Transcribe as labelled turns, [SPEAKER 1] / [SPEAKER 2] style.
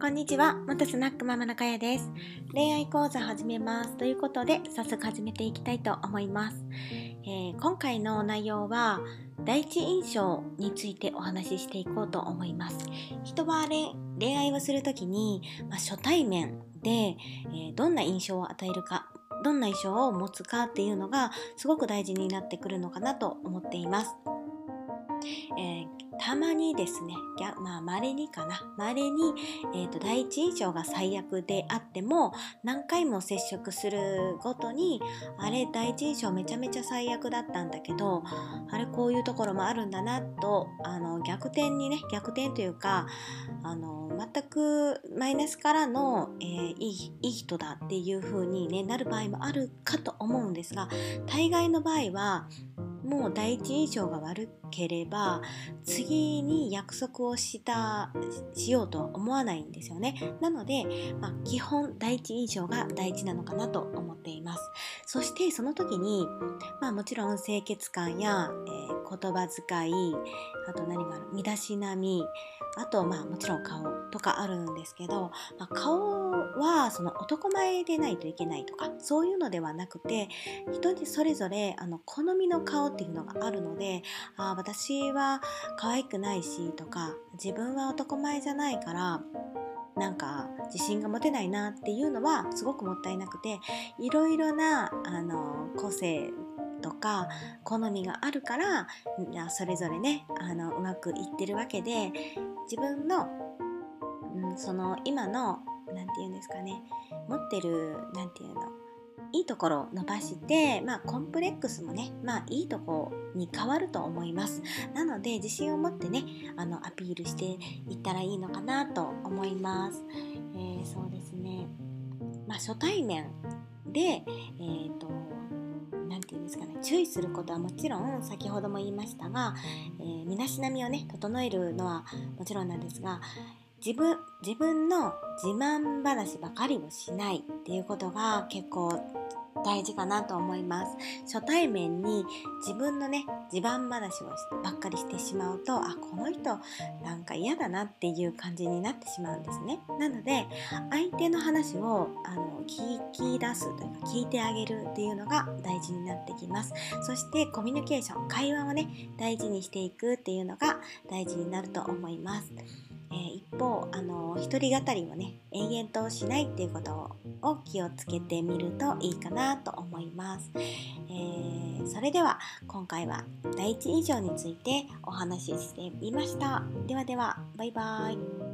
[SPEAKER 1] こんにちは、元スナックママ中谷です。恋愛講座始めますということで、早速始めていきたいと思います。えー、今回の内容は、第一印象についてお話ししていこうと思います。人は恋愛をするときに、まあ、初対面で、えー、どんな印象を与えるか、どんな印象を持つかっていうのがすごく大事になってくるのかなと思っています。えー、たまにですね、まあ、稀にかな、稀に、えーと、第一印象が最悪であっても、何回も接触するごとに、あれ、第一印象めちゃめちゃ最悪だったんだけど、あれ、こういうところもあるんだなと、あの、逆転にね、逆転というか、あの、全くマイナスからの、えー、いいいい人だっていう風に、ね、なる場合もあるかと思うんですが、大概の場合は、もう第一印象が悪ければ次に約束をしたしようとは思わないんですよね。なので、まあ、基本第一印象が大事なのかなと思っています。そしてその時に、まあ、もちろん清潔感や、えー、言葉遣いあと何がある身だしなみあとまあもちろん顔とかあるんですけど、まあ、顔はその男前でないといけないとかそういうのではなくて人にそれぞれあの好みの顔っていうのがあるのであ私は可愛くないしとか自分は男前じゃないからなんか自信が持てないなっていうのはすごくもったいなくていろいろなあの個性とか好みがあるからそれぞれねあのうまくいってるわけで自分の、うん、その今の何て言うんですかね持ってる何て言うのいいところを伸ばして、まあ、コンプレックスもね、まあ、いいとこに変わると思います。なので、自信を持ってね、あの、アピールしていったらいいのかなと思います。えー、そうですね。まあ、初対面で、え、ー、と、注意することはもちろん先ほども言いましたが、えー、身だしなみをね整えるのはもちろんなんですが自分自分の自慢話ばかりをしないっていうことが結構大事かなと思います。初対面に自分のね自慢話をばっかりしてしまうとあこの人なんか嫌だなっていう感じになってしまうんですね。なので相手の話をあの聞き出すというか聞いてあげるっていうのが大事になってきます。そしてコミュニケーション会話をね大事にしていくっていうのが大事になると思います。えー、一方あの一人語りをね延々としないっていうことをを気をつけてみるといいかなと思います、えー、それでは今回は第一印象についてお話ししてみました。ではではバイバイ。